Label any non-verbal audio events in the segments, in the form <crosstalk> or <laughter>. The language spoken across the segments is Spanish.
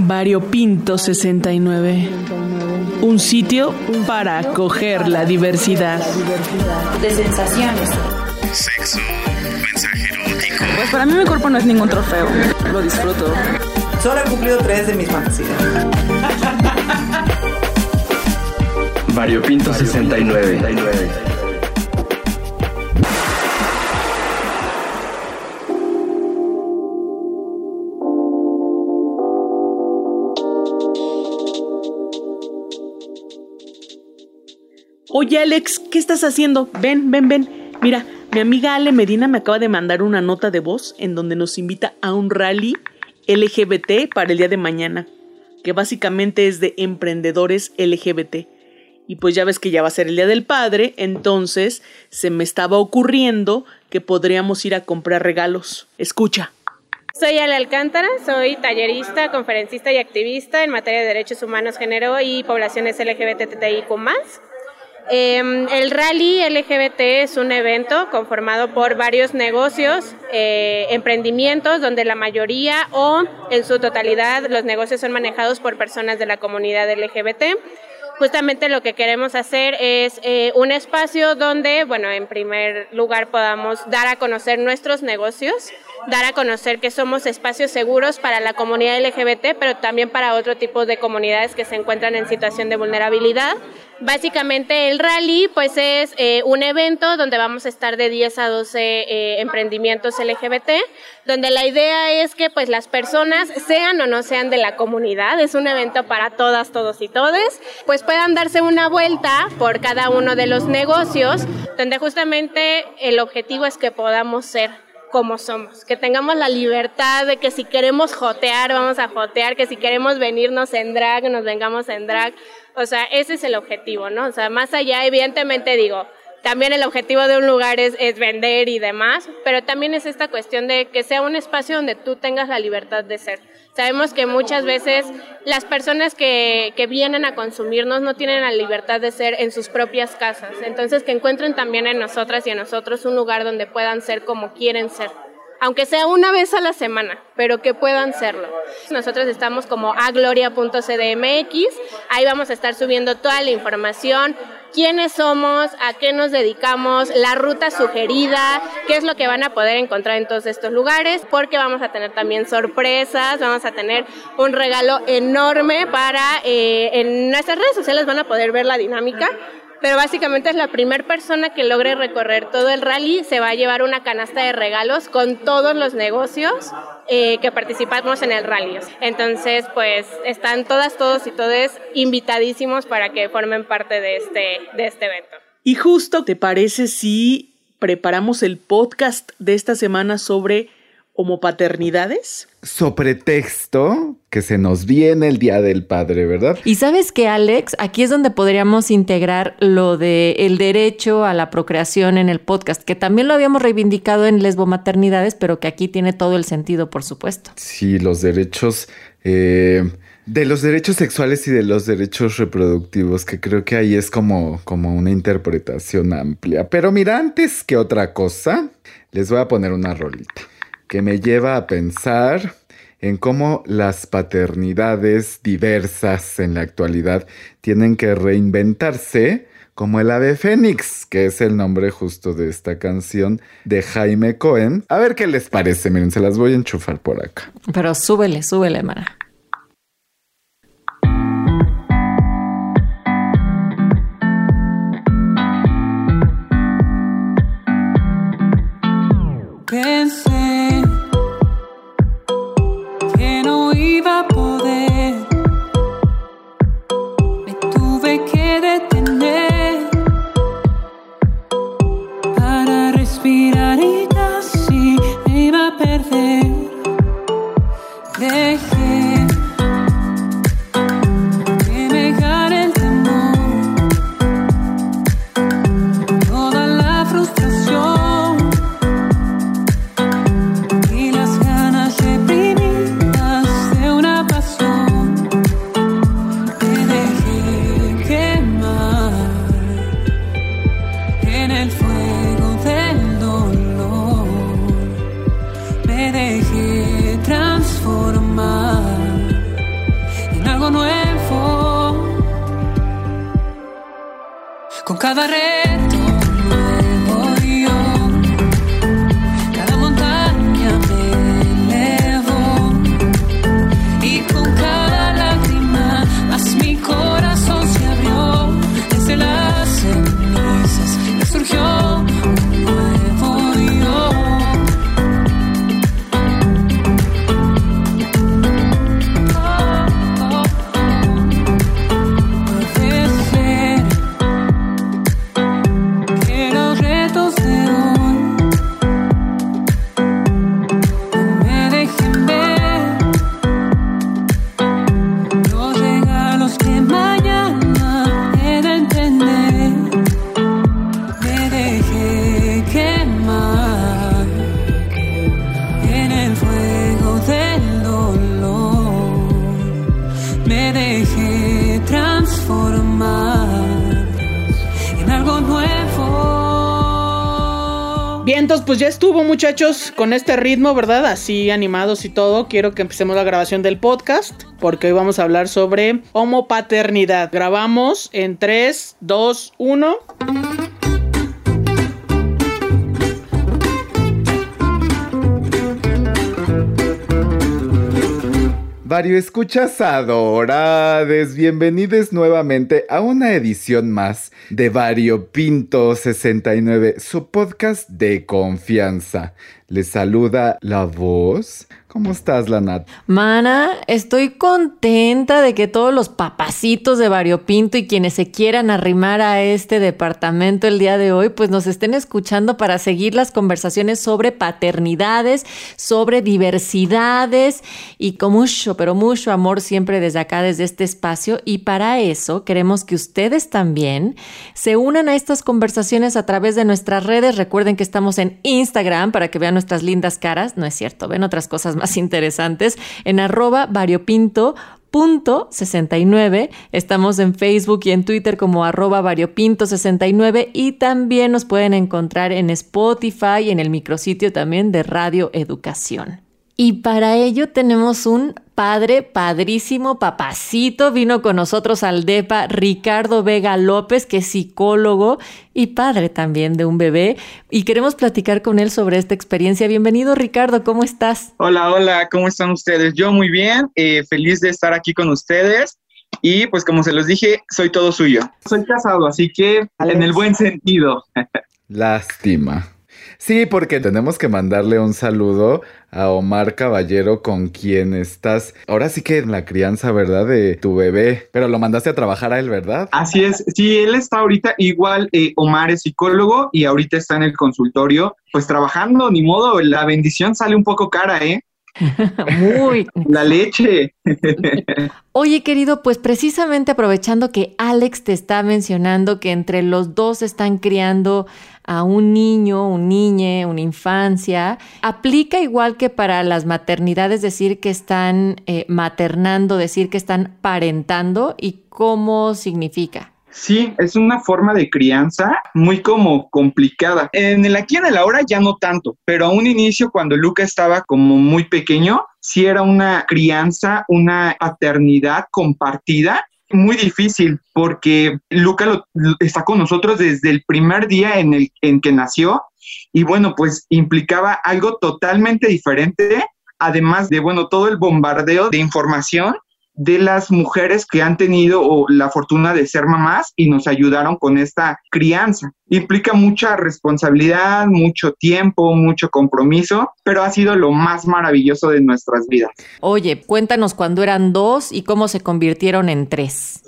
Variopinto 69. Un sitio para acoger la diversidad. De sensaciones. Sexo, mensaje erótico. Pues para mí mi cuerpo no es ningún trofeo. Lo disfruto. Solo he cumplido tres de mis fantasías. Variopinto 69. Oye Alex, ¿qué estás haciendo? Ven, ven, ven. Mira, mi amiga Ale Medina me acaba de mandar una nota de voz en donde nos invita a un rally LGBT para el día de mañana, que básicamente es de emprendedores LGBT. Y pues ya ves que ya va a ser el Día del Padre, entonces se me estaba ocurriendo que podríamos ir a comprar regalos. Escucha. Soy Ale Alcántara, soy tallerista, conferencista y activista en materia de derechos humanos, género y poblaciones LGBTIQ+. Eh, el Rally LGBT es un evento conformado por varios negocios, eh, emprendimientos, donde la mayoría o en su totalidad los negocios son manejados por personas de la comunidad LGBT. Justamente lo que queremos hacer es eh, un espacio donde, bueno, en primer lugar podamos dar a conocer nuestros negocios, dar a conocer que somos espacios seguros para la comunidad LGBT, pero también para otro tipo de comunidades que se encuentran en situación de vulnerabilidad. Básicamente el rally pues es eh, un evento donde vamos a estar de 10 a 12 eh, emprendimientos LGBT, donde la idea es que pues las personas sean o no sean de la comunidad, es un evento para todas, todos y todes, pues puedan darse una vuelta por cada uno de los negocios, donde justamente el objetivo es que podamos ser como somos, que tengamos la libertad de que si queremos jotear, vamos a jotear, que si queremos venirnos en drag, nos vengamos en drag. O sea, ese es el objetivo, ¿no? O sea, más allá, evidentemente digo, también el objetivo de un lugar es, es, vender y demás, pero también es esta cuestión de que sea un espacio donde tú tengas la libertad de ser. Sabemos que muchas veces las personas que, que vienen a consumirnos no tienen la libertad de ser en sus propias casas, entonces que encuentren también en nosotras y en nosotros un lugar donde puedan ser como quieren ser aunque sea una vez a la semana, pero que puedan serlo. Nosotros estamos como agloria.cdmx, ahí vamos a estar subiendo toda la información, quiénes somos, a qué nos dedicamos, la ruta sugerida, qué es lo que van a poder encontrar en todos estos lugares, porque vamos a tener también sorpresas, vamos a tener un regalo enorme para, eh, en nuestras redes sociales van a poder ver la dinámica, pero básicamente es la primera persona que logre recorrer todo el rally, se va a llevar una canasta de regalos con todos los negocios eh, que participamos en el rally. Entonces, pues están todas, todos y todos invitadísimos para que formen parte de este, de este evento. Y justo, ¿te parece si preparamos el podcast de esta semana sobre homopaternidades? Sobre texto que se nos viene el Día del Padre, ¿verdad? Y sabes que, Alex, aquí es donde podríamos integrar lo de el derecho a la procreación en el podcast, que también lo habíamos reivindicado en lesbomaternidades, pero que aquí tiene todo el sentido, por supuesto. Sí, los derechos... Eh, de los derechos sexuales y de los derechos reproductivos, que creo que ahí es como, como una interpretación amplia. Pero mira, antes que otra cosa, les voy a poner una rolita que me lleva a pensar en cómo las paternidades diversas en la actualidad tienen que reinventarse como el ave fénix, que es el nombre justo de esta canción de Jaime Cohen. A ver qué les parece, miren, se las voy a enchufar por acá. Pero súbele, súbele, Mara. Muchachos con este ritmo, ¿verdad? Así animados y todo. Quiero que empecemos la grabación del podcast porque hoy vamos a hablar sobre homopaternidad. Grabamos en 3, 2, 1. Vario escuchas adorades, bienvenidos nuevamente a una edición más de Vario Pinto 69, su podcast de confianza. Les saluda la voz. ¿Cómo estás, Lanat? Mana, estoy contenta de que todos los papacitos de Variopinto y quienes se quieran arrimar a este departamento el día de hoy, pues nos estén escuchando para seguir las conversaciones sobre paternidades, sobre diversidades y con mucho, pero mucho amor siempre desde acá, desde este espacio. Y para eso queremos que ustedes también se unan a estas conversaciones a través de nuestras redes. Recuerden que estamos en Instagram para que vean nuestras lindas caras. No es cierto, ven otras cosas más interesantes en arroba variopinto. Punto 69. Estamos en Facebook y en Twitter como arroba variopinto69 y también nos pueden encontrar en Spotify y en el micrositio también de Radio Educación. Y para ello tenemos un padre, padrísimo, papacito. Vino con nosotros al DEPA Ricardo Vega López, que es psicólogo y padre también de un bebé. Y queremos platicar con él sobre esta experiencia. Bienvenido, Ricardo, ¿cómo estás? Hola, hola, ¿cómo están ustedes? Yo muy bien, eh, feliz de estar aquí con ustedes. Y pues como se los dije, soy todo suyo. Soy casado, así que en el buen sentido. Lástima. Sí, porque tenemos que mandarle un saludo a Omar Caballero con quien estás ahora sí que en la crianza, ¿verdad? De tu bebé, pero lo mandaste a trabajar a él, ¿verdad? Así es, sí, él está ahorita igual, eh, Omar es psicólogo y ahorita está en el consultorio, pues trabajando, ni modo, la bendición sale un poco cara, ¿eh? <laughs> Muy. La leche. Oye, querido, pues precisamente aprovechando que Alex te está mencionando que entre los dos están criando a un niño, un niñe, una infancia, aplica igual que para las maternidades decir que están eh, maternando, decir que están parentando y cómo significa. Sí, es una forma de crianza muy como complicada. En el aquí en el ahora ya no tanto, pero a un inicio cuando Luca estaba como muy pequeño, sí era una crianza, una paternidad compartida muy difícil porque Luca lo, está con nosotros desde el primer día en el en que nació y bueno, pues implicaba algo totalmente diferente, además de bueno, todo el bombardeo de información de las mujeres que han tenido la fortuna de ser mamás y nos ayudaron con esta crianza. Implica mucha responsabilidad, mucho tiempo, mucho compromiso, pero ha sido lo más maravilloso de nuestras vidas. Oye, cuéntanos cuando eran dos y cómo se convirtieron en tres.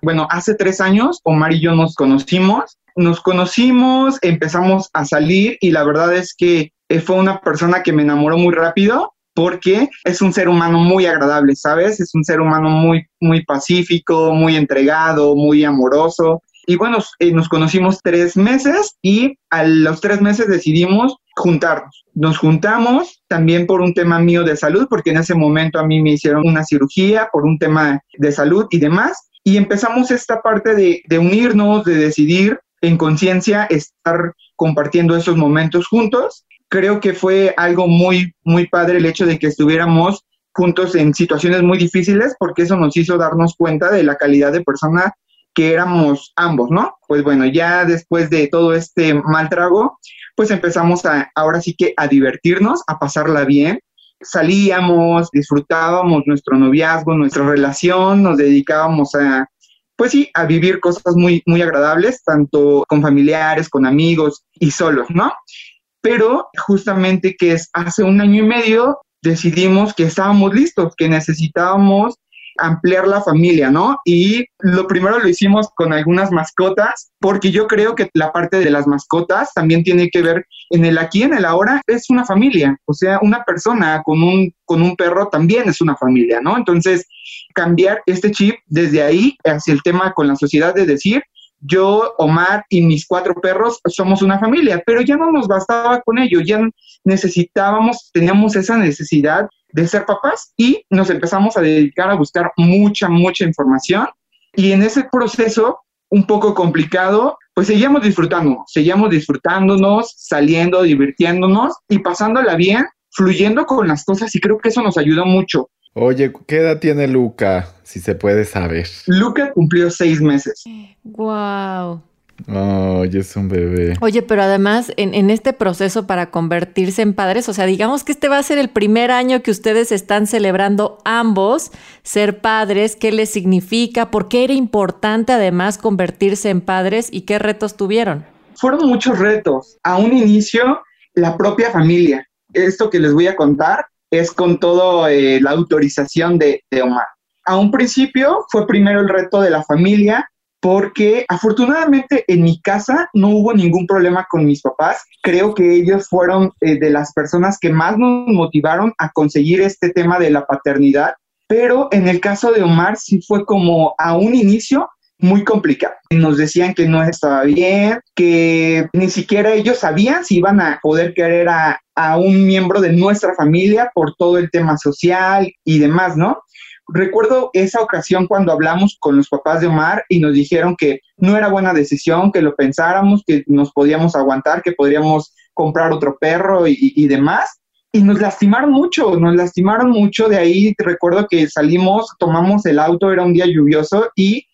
Bueno, hace tres años Omar y yo nos conocimos, nos conocimos, empezamos a salir y la verdad es que eh, fue una persona que me enamoró muy rápido porque es un ser humano muy agradable, ¿sabes? Es un ser humano muy, muy pacífico, muy entregado, muy amoroso. Y bueno, eh, nos conocimos tres meses y a los tres meses decidimos juntarnos. Nos juntamos también por un tema mío de salud, porque en ese momento a mí me hicieron una cirugía por un tema de salud y demás. Y empezamos esta parte de, de unirnos, de decidir en conciencia estar compartiendo esos momentos juntos. Creo que fue algo muy, muy padre el hecho de que estuviéramos juntos en situaciones muy difíciles, porque eso nos hizo darnos cuenta de la calidad de persona que éramos ambos, ¿no? Pues bueno, ya después de todo este mal trago, pues empezamos a, ahora sí que a divertirnos, a pasarla bien. Salíamos, disfrutábamos nuestro noviazgo, nuestra relación, nos dedicábamos a, pues sí, a vivir cosas muy, muy agradables, tanto con familiares, con amigos y solos, ¿no? Pero justamente que es hace un año y medio decidimos que estábamos listos, que necesitábamos ampliar la familia, ¿no? Y lo primero lo hicimos con algunas mascotas, porque yo creo que la parte de las mascotas también tiene que ver en el aquí, en el ahora, es una familia, o sea, una persona con un, con un perro también es una familia, ¿no? Entonces, cambiar este chip desde ahí hacia el tema con la sociedad de decir, yo, Omar y mis cuatro perros somos una familia, pero ya no nos bastaba con ello, ya necesitábamos, teníamos esa necesidad de ser papás y nos empezamos a dedicar a buscar mucha, mucha información y en ese proceso un poco complicado, pues seguíamos disfrutando, seguíamos disfrutándonos, saliendo, divirtiéndonos y pasándola bien, fluyendo con las cosas y creo que eso nos ayudó mucho. Oye, ¿qué edad tiene Luca? Si se puede saber. Luca cumplió seis meses. Wow. Oye, es un bebé. Oye, pero además en, en, este proceso para convertirse en padres, o sea, digamos que este va a ser el primer año que ustedes están celebrando ambos ser padres, qué les significa, por qué era importante además convertirse en padres y qué retos tuvieron. Fueron muchos retos. A un inicio, la propia familia. Esto que les voy a contar es con todo eh, la autorización de, Omar. A un principio fue primero el reto de la familia, porque afortunadamente en mi casa no hubo ningún problema con mis papás. Creo que ellos fueron eh, de las personas que más nos motivaron a conseguir este tema de la paternidad, pero en el caso de Omar sí fue como a un inicio muy complicado. Nos decían que no estaba bien, que ni siquiera ellos sabían si iban a poder querer a, a un miembro de nuestra familia por todo el tema social y demás, ¿no? Recuerdo esa ocasión cuando hablamos con los papás de Omar y nos dijeron que no era buena decisión, que lo pensáramos, que nos podíamos aguantar, que podríamos comprar otro perro y, y demás. Y nos lastimaron mucho, nos lastimaron mucho. De ahí recuerdo que salimos, tomamos el auto, era un día lluvioso y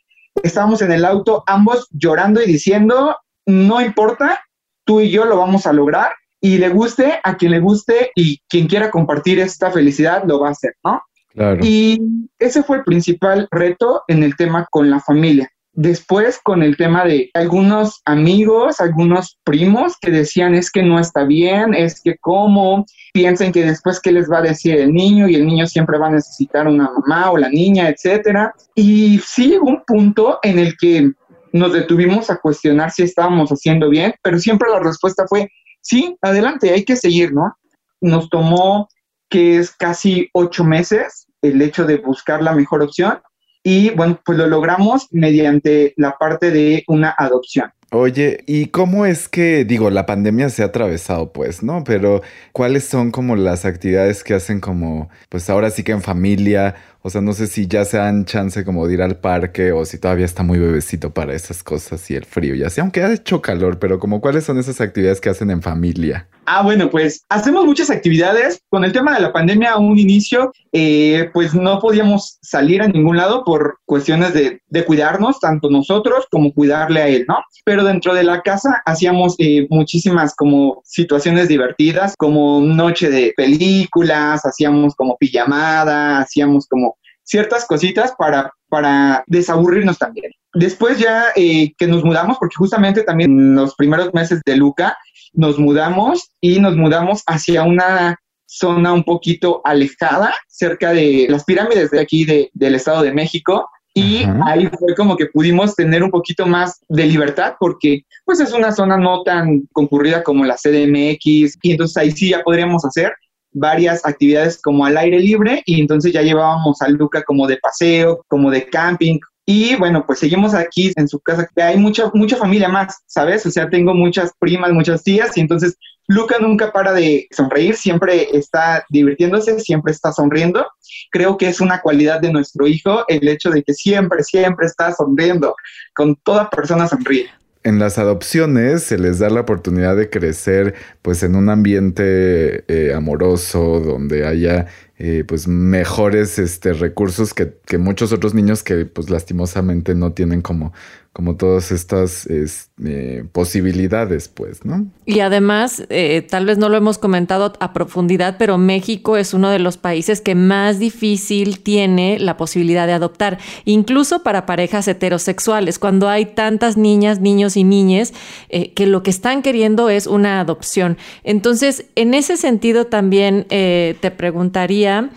estábamos en el auto ambos llorando y diciendo, no importa, tú y yo lo vamos a lograr y le guste a quien le guste y quien quiera compartir esta felicidad lo va a hacer, ¿no? Claro. Y ese fue el principal reto en el tema con la familia. Después con el tema de algunos amigos, algunos primos que decían es que no está bien, es que cómo, piensen que después qué les va a decir el niño y el niño siempre va a necesitar una mamá o la niña, etcétera. Y sí un punto en el que nos detuvimos a cuestionar si estábamos haciendo bien, pero siempre la respuesta fue sí, adelante, hay que seguir, ¿no? Nos tomó que es casi ocho meses el hecho de buscar la mejor opción y bueno, pues lo logramos mediante la parte de una adopción. Oye, ¿y cómo es que, digo, la pandemia se ha atravesado, pues, ¿no? Pero, ¿cuáles son como las actividades que hacen como, pues ahora sí que en familia? O sea, no sé si ya se dan chance como de ir al parque o si todavía está muy bebecito para esas cosas y el frío y así, aunque ha hecho calor, pero como cuáles son esas actividades que hacen en familia. Ah, bueno, pues hacemos muchas actividades. Con el tema de la pandemia a un inicio, eh, pues no podíamos salir a ningún lado por cuestiones de, cuidarnos, tanto nosotros como cuidarle a él, ¿no? Pero dentro de la casa hacíamos eh, muchísimas como situaciones divertidas, como noche de películas, hacíamos como pijamada, hacíamos como ciertas cositas para, para desaburrirnos también. Después ya eh, que nos mudamos, porque justamente también en los primeros meses de Luca, nos mudamos y nos mudamos hacia una zona un poquito alejada, cerca de las pirámides de aquí de, del Estado de México. Y Ajá. ahí fue como que pudimos tener un poquito más de libertad porque pues es una zona no tan concurrida como la CDMX y entonces ahí sí ya podríamos hacer varias actividades como al aire libre y entonces ya llevábamos a Luca como de paseo, como de camping, y bueno, pues seguimos aquí en su casa. Hay mucha, mucha familia más, ¿sabes? O sea, tengo muchas primas, muchas tías y entonces Luca nunca para de sonreír, siempre está divirtiéndose, siempre está sonriendo. Creo que es una cualidad de nuestro hijo el hecho de que siempre, siempre está sonriendo. Con toda persona sonríe en las adopciones se les da la oportunidad de crecer pues en un ambiente eh, amoroso donde haya eh, pues mejores este, recursos que, que muchos otros niños que pues lastimosamente no tienen como, como todas estas es, eh, posibilidades, pues, ¿no? Y además, eh, tal vez no lo hemos comentado a profundidad, pero México es uno de los países que más difícil tiene la posibilidad de adoptar, incluso para parejas heterosexuales, cuando hay tantas niñas, niños y niñas eh, que lo que están queriendo es una adopción. Entonces, en ese sentido también te preguntaría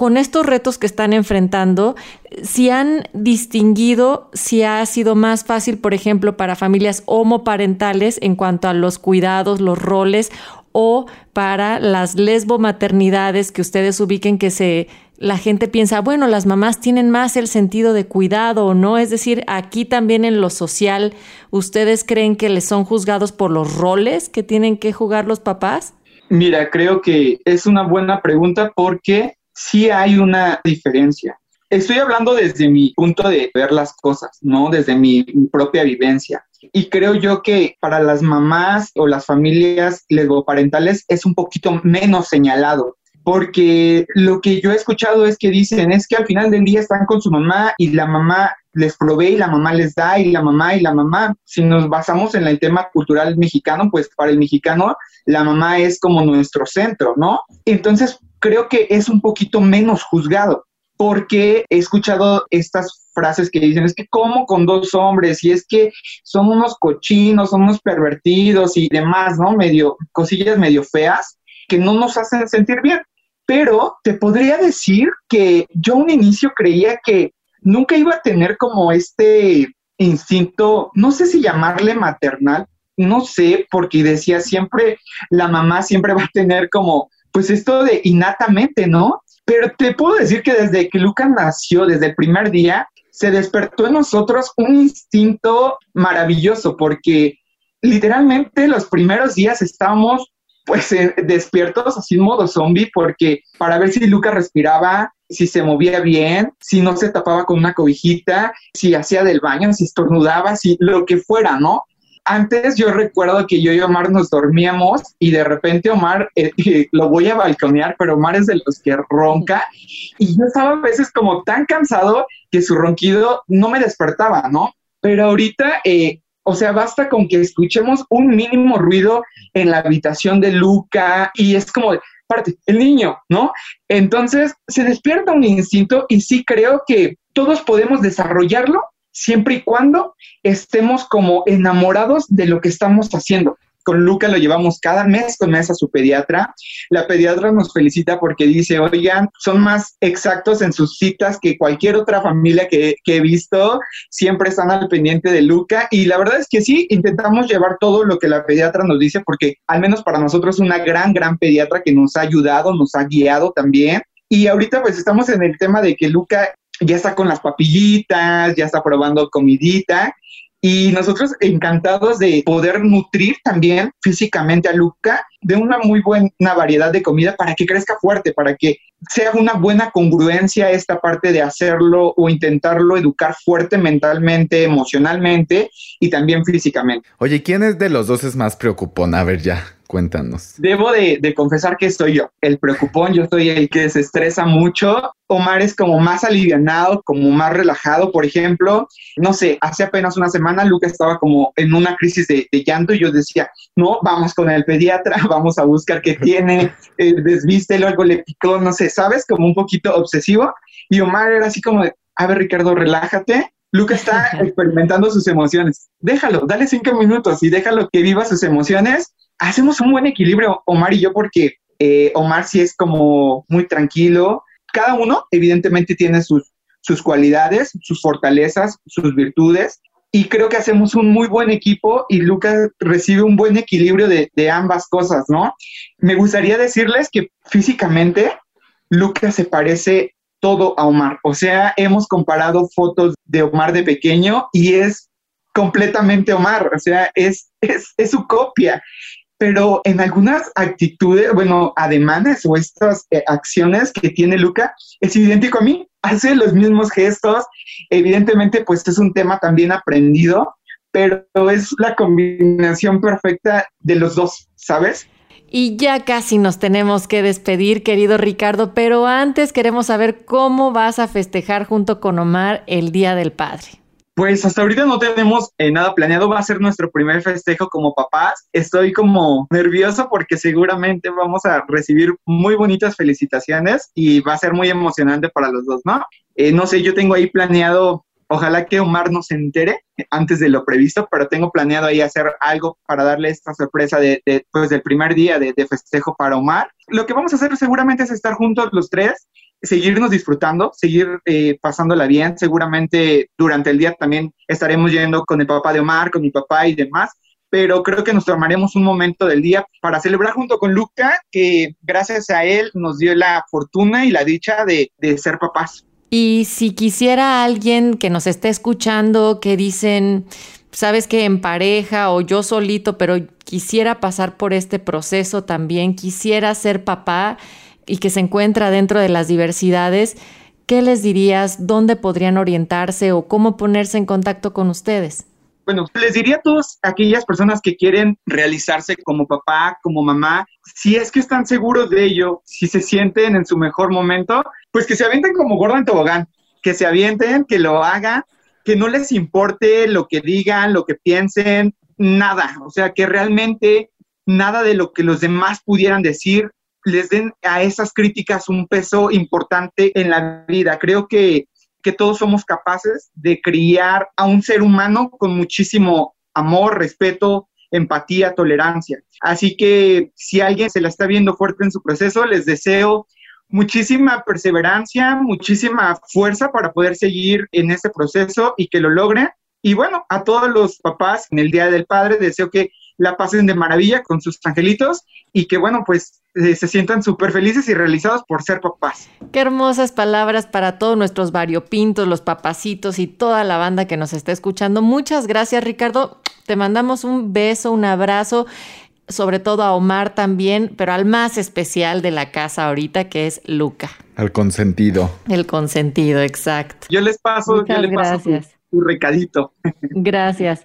con estos retos que están enfrentando, si han distinguido si ha sido más fácil, por ejemplo, para familias homoparentales en cuanto a los cuidados, los roles, o para las lesbomaternidades que ustedes ubiquen que se la gente piensa, bueno, las mamás tienen más el sentido de cuidado o no, es decir, aquí también en lo social, ¿ustedes creen que les son juzgados por los roles que tienen que jugar los papás? Mira, creo que es una buena pregunta porque sí hay una diferencia. Estoy hablando desde mi punto de ver las cosas, ¿no? Desde mi propia vivencia. Y creo yo que para las mamás o las familias lesboparentales es un poquito menos señalado, porque lo que yo he escuchado es que dicen es que al final del día están con su mamá y la mamá les provee y la mamá les da y la mamá y la mamá. Si nos basamos en el tema cultural mexicano, pues para el mexicano la mamá es como nuestro centro, ¿no? Entonces creo que es un poquito menos juzgado porque he escuchado estas frases que dicen, es que como con dos hombres y es que son unos cochinos, son unos pervertidos y demás, ¿no? Medio, cosillas medio feas que no nos hacen sentir bien. Pero te podría decir que yo un inicio creía que nunca iba a tener como este instinto, no sé si llamarle maternal, no sé, porque decía siempre, la mamá siempre va a tener como, pues esto de innatamente, ¿no? Pero te puedo decir que desde que Lucas nació, desde el primer día, se despertó en nosotros un instinto maravilloso, porque literalmente los primeros días estábamos pues eh, despiertos así en modo zombie, porque para ver si Lucas respiraba, si se movía bien, si no se tapaba con una cobijita, si hacía del baño, si estornudaba, si lo que fuera, ¿no? Antes yo recuerdo que yo y Omar nos dormíamos y de repente Omar, eh, eh, lo voy a balconear, pero Omar es de los que ronca y yo estaba a veces como tan cansado que su ronquido no me despertaba, ¿no? Pero ahorita, eh, o sea, basta con que escuchemos un mínimo ruido en la habitación de Luca y es como, parte, el niño, ¿no? Entonces se despierta un instinto y sí creo que todos podemos desarrollarlo siempre y cuando estemos como enamorados de lo que estamos haciendo. Con Luca lo llevamos cada mes con mes a su pediatra. La pediatra nos felicita porque dice, oigan, son más exactos en sus citas que cualquier otra familia que, que he visto. Siempre están al pendiente de Luca. Y la verdad es que sí, intentamos llevar todo lo que la pediatra nos dice porque al menos para nosotros es una gran, gran pediatra que nos ha ayudado, nos ha guiado también. Y ahorita pues estamos en el tema de que Luca ya está con las papillitas, ya está probando comidita. Y nosotros encantados de poder nutrir también físicamente a Luca de una muy buena variedad de comida para que crezca fuerte, para que sea una buena congruencia esta parte de hacerlo o intentarlo educar fuerte mentalmente, emocionalmente y también físicamente. Oye, ¿quién es de los dos es más preocupón? A ver, ya, cuéntanos. Debo de, de confesar que soy yo, el preocupón, yo soy el que se estresa mucho. Omar es como más alivianado, como más relajado, por ejemplo. No sé, hace apenas una semana Luca estaba como en una crisis de, de llanto y yo decía, no, vamos con el pediatra, <laughs> vamos a buscar qué tiene, eh, desvístelo, algo le picó, no sé, ¿sabes? Como un poquito obsesivo. Y Omar era así como de, a ver, Ricardo, relájate. Luca está experimentando sus emociones. Déjalo, dale cinco minutos y déjalo que viva sus emociones. Hacemos un buen equilibrio, Omar y yo, porque eh, Omar sí es como muy tranquilo. Cada uno, evidentemente, tiene sus, sus cualidades, sus fortalezas, sus virtudes. Y creo que hacemos un muy buen equipo y Lucas recibe un buen equilibrio de, de ambas cosas, ¿no? Me gustaría decirles que físicamente Lucas se parece todo a Omar. O sea, hemos comparado fotos de Omar de pequeño y es completamente Omar. O sea, es, es, es su copia. Pero en algunas actitudes, bueno, ademanes o estas eh, acciones que tiene Luca, es idéntico a mí. Hace los mismos gestos. Evidentemente, pues es un tema también aprendido, pero es la combinación perfecta de los dos, ¿sabes? Y ya casi nos tenemos que despedir, querido Ricardo, pero antes queremos saber cómo vas a festejar junto con Omar el Día del Padre. Pues hasta ahorita no tenemos eh, nada planeado, va a ser nuestro primer festejo como papás. Estoy como <laughs> nervioso porque seguramente vamos a recibir muy bonitas felicitaciones y va a ser muy emocionante para los dos, ¿no? Eh, no sé, yo tengo ahí planeado, ojalá que Omar no se entere antes de lo previsto, pero tengo planeado ahí hacer algo para darle esta sorpresa de, pues, del primer día de festejo para Omar. Lo que vamos a hacer seguramente es estar juntos los tres seguirnos disfrutando, seguir eh, pasándola bien. Seguramente durante el día también estaremos yendo con el papá de Omar, con mi papá y demás, pero creo que nos tomaremos un momento del día para celebrar junto con Luca, que gracias a él nos dio la fortuna y la dicha de, de ser papás. Y si quisiera alguien que nos esté escuchando, que dicen, sabes que en pareja o yo solito, pero quisiera pasar por este proceso también, quisiera ser papá, y que se encuentra dentro de las diversidades, ¿qué les dirías? ¿Dónde podrían orientarse o cómo ponerse en contacto con ustedes? Bueno, les diría a todas aquellas personas que quieren realizarse como papá, como mamá, si es que están seguros de ello, si se sienten en su mejor momento, pues que se avienten como gordo en tobogán, que se avienten, que lo hagan, que no les importe lo que digan, lo que piensen, nada, o sea, que realmente nada de lo que los demás pudieran decir les den a esas críticas un peso importante en la vida. Creo que, que todos somos capaces de criar a un ser humano con muchísimo amor, respeto, empatía, tolerancia. Así que si alguien se la está viendo fuerte en su proceso, les deseo muchísima perseverancia, muchísima fuerza para poder seguir en este proceso y que lo logren. Y bueno, a todos los papás en el Día del Padre deseo que la pasen de maravilla con sus angelitos y que bueno, pues eh, se sientan súper felices y realizados por ser papás. Qué hermosas palabras para todos nuestros variopintos, los papacitos y toda la banda que nos está escuchando. Muchas gracias Ricardo, te mandamos un beso, un abrazo sobre todo a Omar también, pero al más especial de la casa ahorita, que es Luca. Al consentido. El consentido, exacto. Yo les paso, Muchas yo les paso gracias. su, su recadito. Gracias.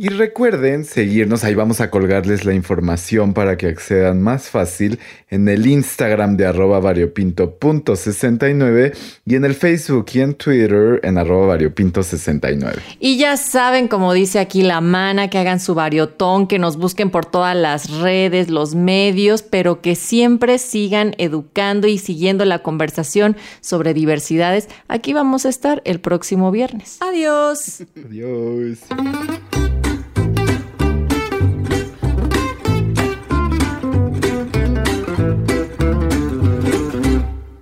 Y recuerden seguirnos, ahí vamos a colgarles la información para que accedan más fácil en el Instagram de arroba variopinto.69 y en el Facebook y en Twitter en arroba variopinto69. Y ya saben, como dice aquí la mana, que hagan su variotón, que nos busquen por todas las redes, los medios, pero que siempre sigan educando y siguiendo la conversación sobre diversidades. Aquí vamos a estar el próximo viernes. Adiós. Adiós.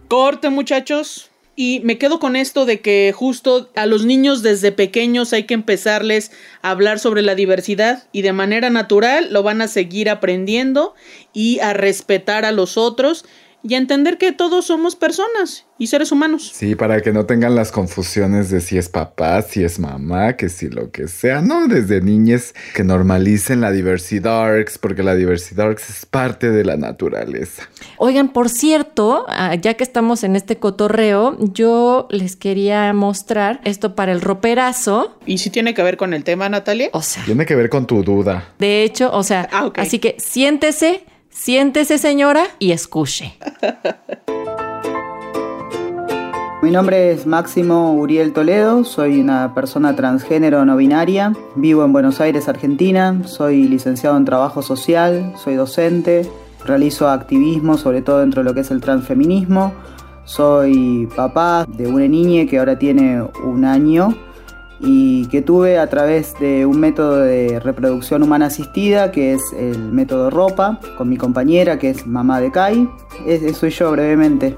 Corte, muchachos. Y me quedo con esto de que justo a los niños desde pequeños hay que empezarles a hablar sobre la diversidad y de manera natural lo van a seguir aprendiendo y a respetar a los otros y a entender que todos somos personas y seres humanos. Sí, para que no tengan las confusiones de si es papá, si es mamá, que si lo que sea, ¿no? Desde niñez que normalicen la diversidad, porque la diversidad es parte de la naturaleza. Oigan, por cierto, ah, ya que estamos en este cotorreo, yo les quería mostrar esto para el roperazo. ¿Y si tiene que ver con el tema, Natalia? O sea, Tiene que ver con tu duda. de hecho, o sea, Ah, ok. así que siéntese, siéntese señora y escuche. Mi nombre es Máximo Uriel Toledo, soy una persona transgénero no binaria, vivo en Buenos Aires, Argentina, soy licenciado en trabajo social, soy docente, realizo activismo sobre todo dentro de lo que es el transfeminismo, soy papá de una niña que ahora tiene un año y que tuve a través de un método de reproducción humana asistida que es el método ropa con mi compañera que es mamá de Kai. Ese soy yo brevemente.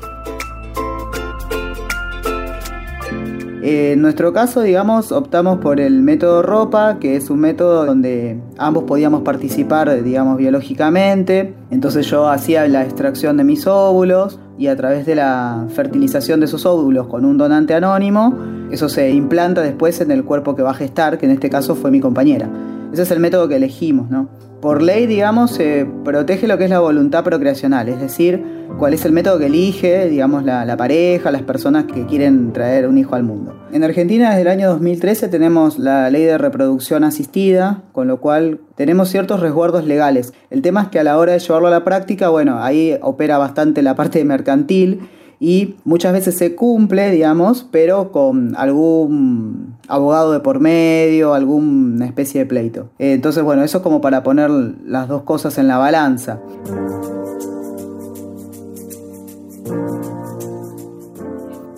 En nuestro caso, digamos, optamos por el método ropa, que es un método donde ambos podíamos participar, digamos, biológicamente. Entonces yo hacía la extracción de mis óvulos y a través de la fertilización de esos óvulos con un donante anónimo, eso se implanta después en el cuerpo que va a gestar, que en este caso fue mi compañera. Ese es el método que elegimos, ¿no? Por ley, digamos, se protege lo que es la voluntad procreacional, es decir, cuál es el método que elige, digamos, la, la, pareja, las personas que quieren traer un hijo al mundo. En Argentina desde el año 2013 tenemos la ley de reproducción asistida, con lo cual tenemos ciertos resguardos legales. El tema es que a la hora de llevarlo a la práctica, bueno, ahí opera bastante la parte mercantil y muchas veces se cumple, digamos, pero con algún abogado de por medio, alguna especie de pleito. Entonces, bueno, eso es como para poner las dos cosas en la balanza.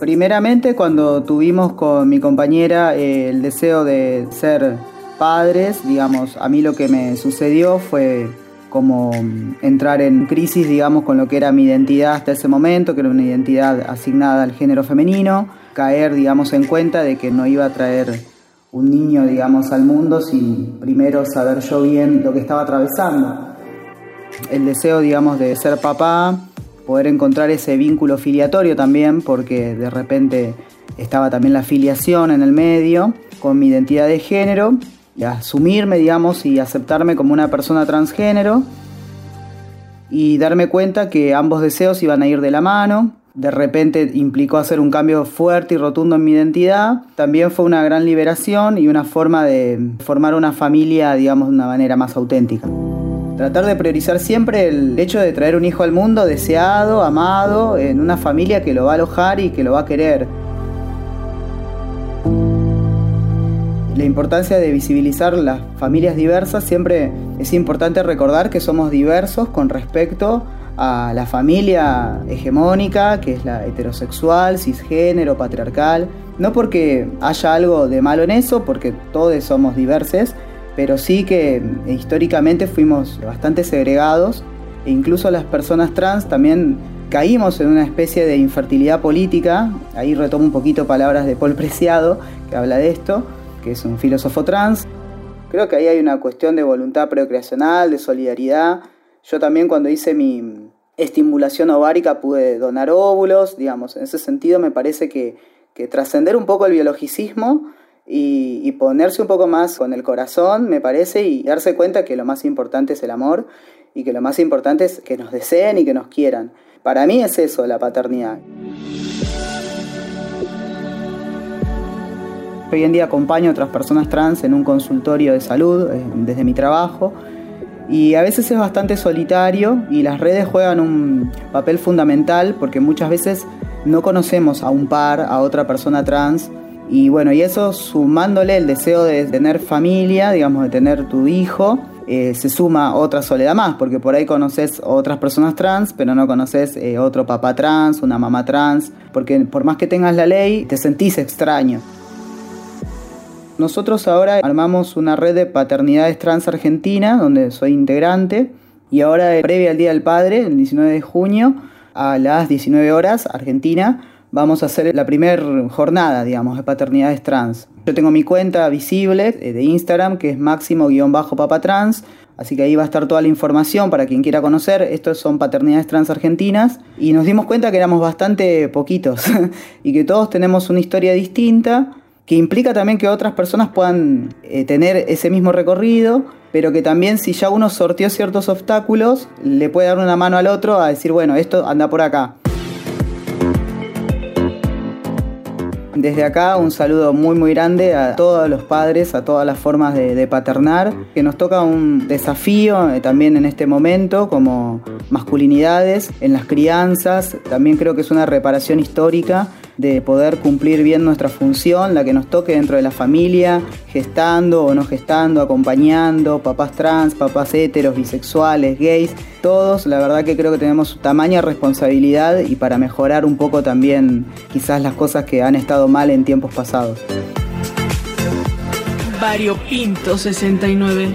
Primeramente, cuando tuvimos con mi compañera eh, el deseo de ser padres, digamos, a mí lo que me sucedió fue como entrar en crisis, digamos, con lo que era mi identidad hasta ese momento, que era una identidad asignada al género femenino, caer, digamos, en cuenta de que no iba a traer un niño, digamos, al mundo sin primero saber yo bien lo que estaba atravesando. El deseo, digamos, de ser papá, poder encontrar ese vínculo filiatorio también, porque de repente estaba también la filiación en el medio, con mi identidad de género, asumirme, digamos, y aceptarme como una persona transgénero y darme cuenta que ambos deseos iban a ir de la mano. De repente implicó hacer un cambio fuerte y rotundo en mi identidad. También fue una gran liberación y una forma de formar una familia, digamos, de una manera más auténtica. Tratar de priorizar siempre el hecho de traer un hijo al mundo deseado, amado, en una familia que lo va a alojar y que lo va a querer. La importancia de visibilizar las familias diversas, siempre es importante recordar que somos diversos con respecto a la familia hegemónica, que es la heterosexual, cisgénero, patriarcal. No porque haya algo de malo en eso, porque todos somos diversos, pero sí que históricamente fuimos bastante segregados e incluso las personas trans también caímos en una especie de infertilidad política. Ahí retomo un poquito palabras de Paul Preciado, que habla de esto que es un filósofo trans. Creo que ahí hay una cuestión de voluntad procreacional, de solidaridad. Yo también cuando hice mi estimulación ovárica pude donar óvulos, digamos, en ese sentido me parece que, que trascender un poco el biologicismo y, y, ponerse un poco más con el corazón, me parece, y darse cuenta que lo más importante es el amor y que lo más importante es que nos deseen y que nos quieran. Para mí es eso la paternidad. Hoy en día acompaño a otras personas trans en un consultorio de salud eh, desde mi trabajo y a veces es bastante solitario y las redes juegan un papel fundamental porque muchas veces no conocemos a un par, a otra persona trans y bueno, y eso sumándole el deseo de tener familia, digamos, de tener tu hijo, eh, se suma otra soledad más, porque por ahí conoces otras personas trans, pero no conoces eh, otro papá trans, una mamá trans, porque por más que tengas la ley, te sentís extraño. Nosotros ahora armamos una red de paternidades trans argentina, donde soy integrante, y ahora, previa al Día del Padre, el 19 de junio, a las 19 horas, Argentina, vamos a hacer la primera jornada, digamos, de paternidades trans. Yo tengo mi cuenta visible eh, de Instagram, que es máximo-papatrans, así que ahí va a estar toda la información para quien quiera conocer. Estos son paternidades trans argentinas, y nos dimos cuenta que éramos bastante poquitos, <laughs> y que todos tenemos una historia distinta, que implica también que otras personas puedan eh, tener ese mismo recorrido, pero que también si ya uno sortió ciertos obstáculos, le puede dar una mano al otro a decir, bueno, esto anda por acá. Desde acá un saludo muy muy grande a todos los padres, a todas las formas de, paternar, que nos toca un desafío eh, también en este momento como masculinidades en las crianzas, también creo que es una reparación histórica de poder cumplir bien nuestra función, la que nos toque dentro de la familia, gestando o no gestando, acompañando, papás trans, papás heteros, bisexuales, gays, todos, la verdad que creo que tenemos tamaña responsabilidad y para mejorar un poco también quizás las cosas que han estado mal en tiempos pasados. Variopinto 69.